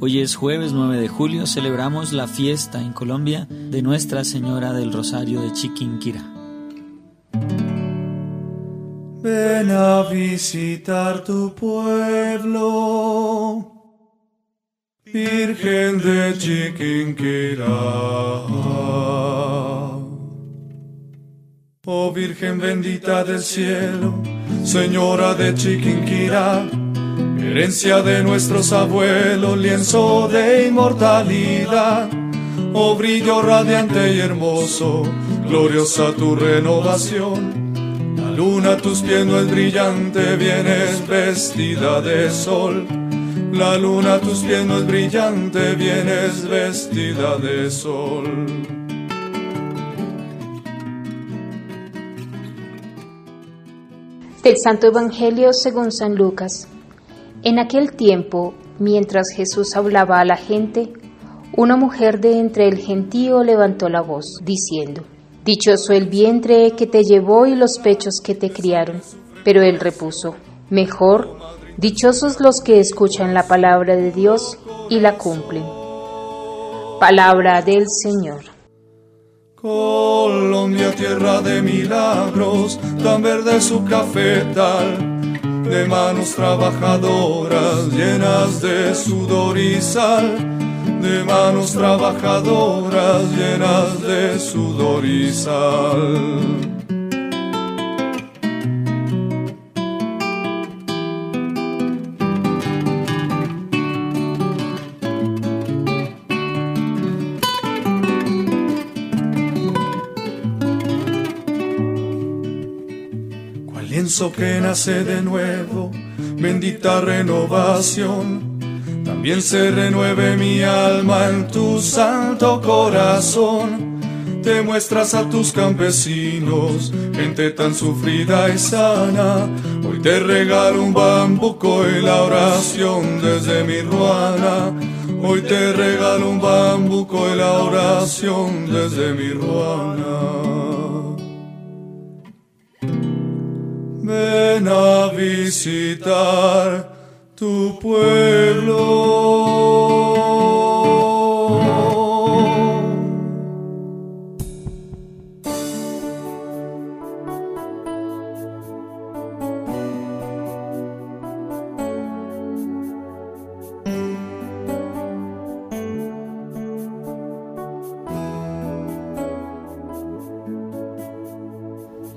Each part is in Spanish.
Hoy es jueves 9 de julio, celebramos la fiesta en Colombia de Nuestra Señora del Rosario de Chiquinquirá. Ven a visitar tu pueblo, Virgen de Chiquinquirá. Oh Virgen bendita del cielo, Señora de Chiquinquirá herencia de nuestros abuelos, lienzo de inmortalidad, oh brillo radiante y hermoso, gloriosa tu renovación. La luna a tus pies no es brillante, vienes vestida de sol. La luna a tus pies no es brillante, vienes vestida de sol. Del Santo Evangelio según San Lucas. En aquel tiempo, mientras Jesús hablaba a la gente, una mujer de entre el gentío levantó la voz, diciendo, Dichoso el vientre que te llevó y los pechos que te criaron. Pero él repuso, Mejor, dichosos los que escuchan la palabra de Dios y la cumplen. Palabra del Señor. Colombia, tierra de milagros, tan verde su cafetal de manos trabajadoras llenas de sudor y sal, de manos trabajadoras llenas de sudor y sal. Lienzo que nace de nuevo, bendita renovación. También se renueve mi alma en tu santo corazón. Te muestras a tus campesinos, gente tan sufrida y sana. Hoy te regalo un bambuco y la oración desde mi ruana. Hoy te regalo un bambuco y la oración desde mi ruana. Ven a visitar tu pueblo.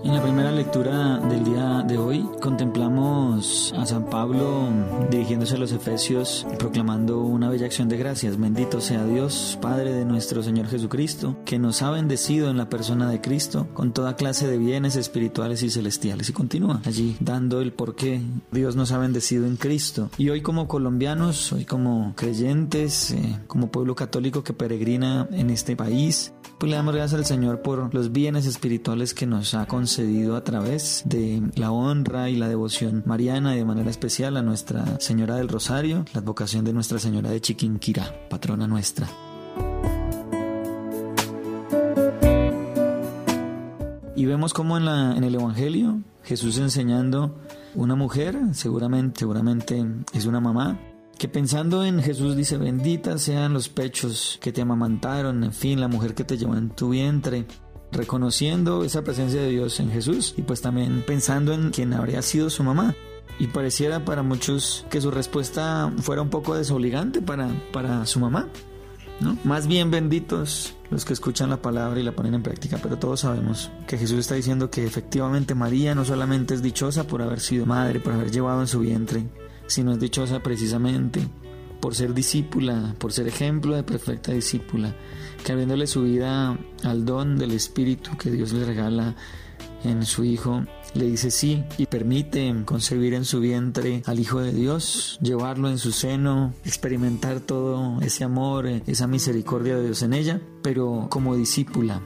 En la primera lectura del día de hoy contemplamos a San Pablo dirigiéndose a los Efesios proclamando una bella acción de gracias. Bendito sea Dios, Padre de nuestro Señor Jesucristo, que nos ha bendecido en la persona de Cristo con toda clase de bienes espirituales y celestiales. Y continúa allí dando el por qué Dios nos ha bendecido en Cristo. Y hoy como colombianos, hoy como creyentes, eh, como pueblo católico que peregrina en este país, pues le damos gracias al Señor por los bienes espirituales que nos ha concedido a través de la honra y la devoción mariana y de manera especial a Nuestra Señora del Rosario, la advocación de Nuestra Señora de Chiquinquirá, patrona nuestra. Y vemos como en, la, en el Evangelio Jesús enseñando una mujer, seguramente, seguramente es una mamá, que pensando en Jesús dice, benditas sean los pechos que te amamantaron, en fin, la mujer que te llevó en tu vientre, reconociendo esa presencia de Dios en Jesús y pues también pensando en quien habría sido su mamá. Y pareciera para muchos que su respuesta fuera un poco desobligante para, para su mamá. ¿no? Más bien benditos los que escuchan la palabra y la ponen en práctica, pero todos sabemos que Jesús está diciendo que efectivamente María no solamente es dichosa por haber sido madre, por haber llevado en su vientre sino es dichosa precisamente por ser discípula, por ser ejemplo de perfecta discípula, que su vida al don del Espíritu que Dios le regala en su Hijo, le dice sí y permite concebir en su vientre al Hijo de Dios, llevarlo en su seno, experimentar todo ese amor, esa misericordia de Dios en ella, pero como discípula.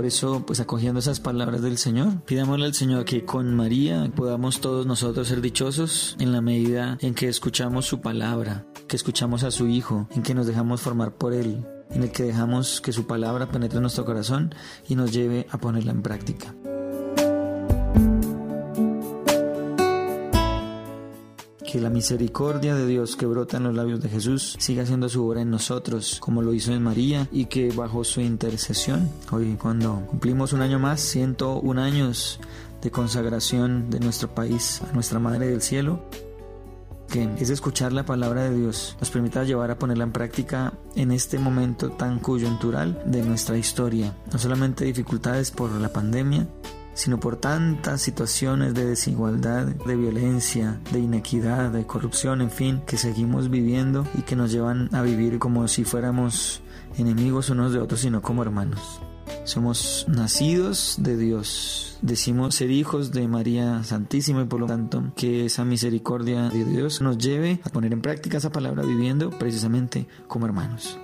Por eso, pues acogiendo esas palabras del Señor, pidámosle al Señor que con María podamos todos nosotros ser dichosos en la medida en que escuchamos su palabra, que escuchamos a su Hijo, en que nos dejamos formar por Él, en el que dejamos que su palabra penetre en nuestro corazón y nos lleve a ponerla en práctica. Que la misericordia de Dios que brota en los labios de Jesús siga haciendo su obra en nosotros, como lo hizo en María, y que bajo su intercesión, hoy cuando cumplimos un año más, 101 años de consagración de nuestro país a nuestra Madre del Cielo, que es escuchar la palabra de Dios, nos permita llevar a ponerla en práctica en este momento tan coyuntural de nuestra historia. No solamente dificultades por la pandemia, sino por tantas situaciones de desigualdad, de violencia, de inequidad, de corrupción, en fin, que seguimos viviendo y que nos llevan a vivir como si fuéramos enemigos unos de otros, sino como hermanos. Somos nacidos de Dios. Decimos ser hijos de María Santísima y por lo tanto que esa misericordia de Dios nos lleve a poner en práctica esa palabra viviendo precisamente como hermanos.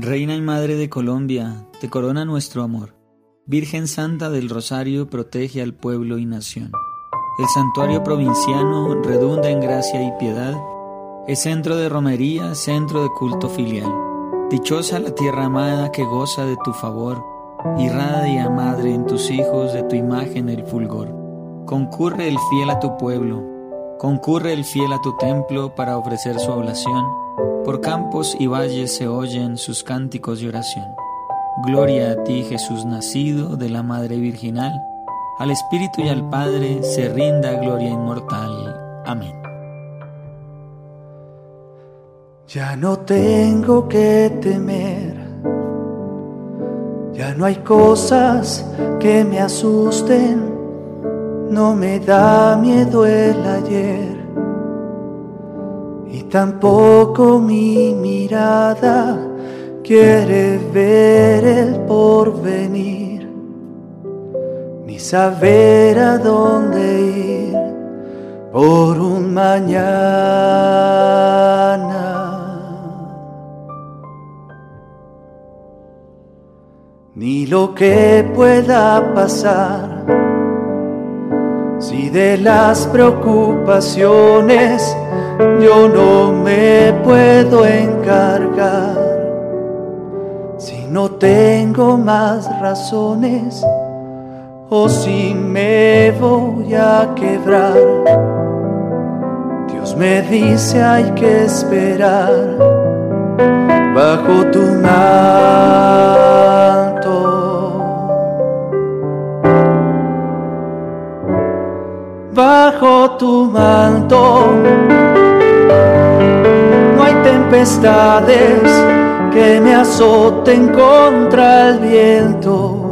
Reina y Madre de Colombia, te corona nuestro amor. Virgen Santa del Rosario, protege al pueblo y nación. El santuario provinciano redunda en gracia y piedad. Es centro de romería, centro de culto filial. Dichosa la tierra amada que goza de tu favor. Irradia, Madre, en tus hijos de tu imagen el fulgor. Concurre el fiel a tu pueblo. Concurre el fiel a tu templo para ofrecer su oblación. Por campos y valles se oyen sus cánticos de oración. Gloria a ti, Jesús nacido de la Madre Virginal al Espíritu y al Padre se rinda gloria inmortal. Amén. Ya no tengo que temer, ya no hay cosas que me asusten, no me da miedo el ayer y tampoco mi mirada quiere ver el porvenir saber a dónde ir por un mañana. Ni lo que pueda pasar, si de las preocupaciones yo no me puedo encargar, si no tengo más razones o si me voy a quebrar. Dios me dice hay que esperar bajo tu manto. Bajo tu manto no hay tempestades que me azoten contra el viento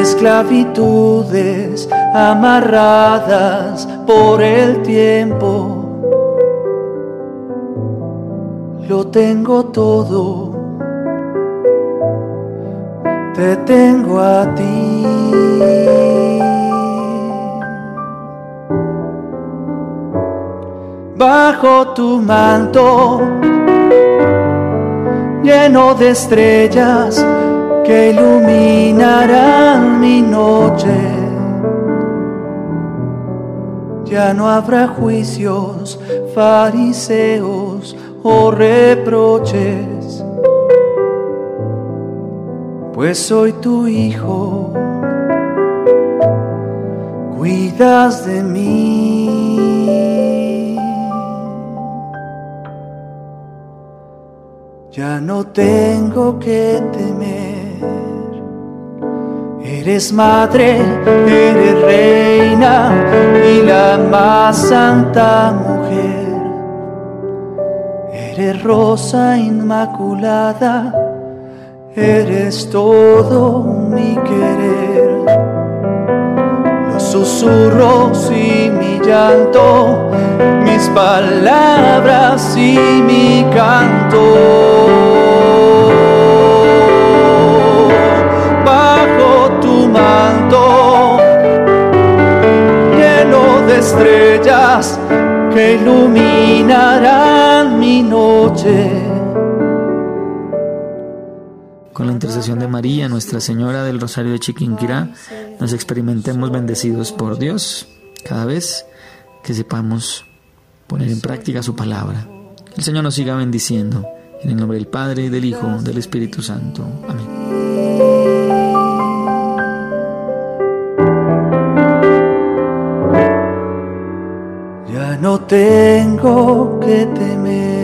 esclavitudes amarradas por el tiempo. Lo tengo todo, te tengo a ti. Bajo tu manto, lleno de estrellas, que iluminarán mi noche. Ya no habrá juicios, fariseos o reproches, pues soy tu hijo, cuidas de mí. Ya no tengo que temer Eres madre, eres reina y la más santa mujer. Eres rosa inmaculada, eres todo mi querer. Los susurros y mi llanto, mis palabras y mi canto. Que iluminarán mi noche. Con la intercesión de María, Nuestra Señora del Rosario de Chiquinquirá, nos experimentemos bendecidos por Dios cada vez que sepamos poner en práctica su palabra. El Señor nos siga bendiciendo. En el nombre del Padre, del Hijo, del Espíritu Santo. Amén. Tengo que temer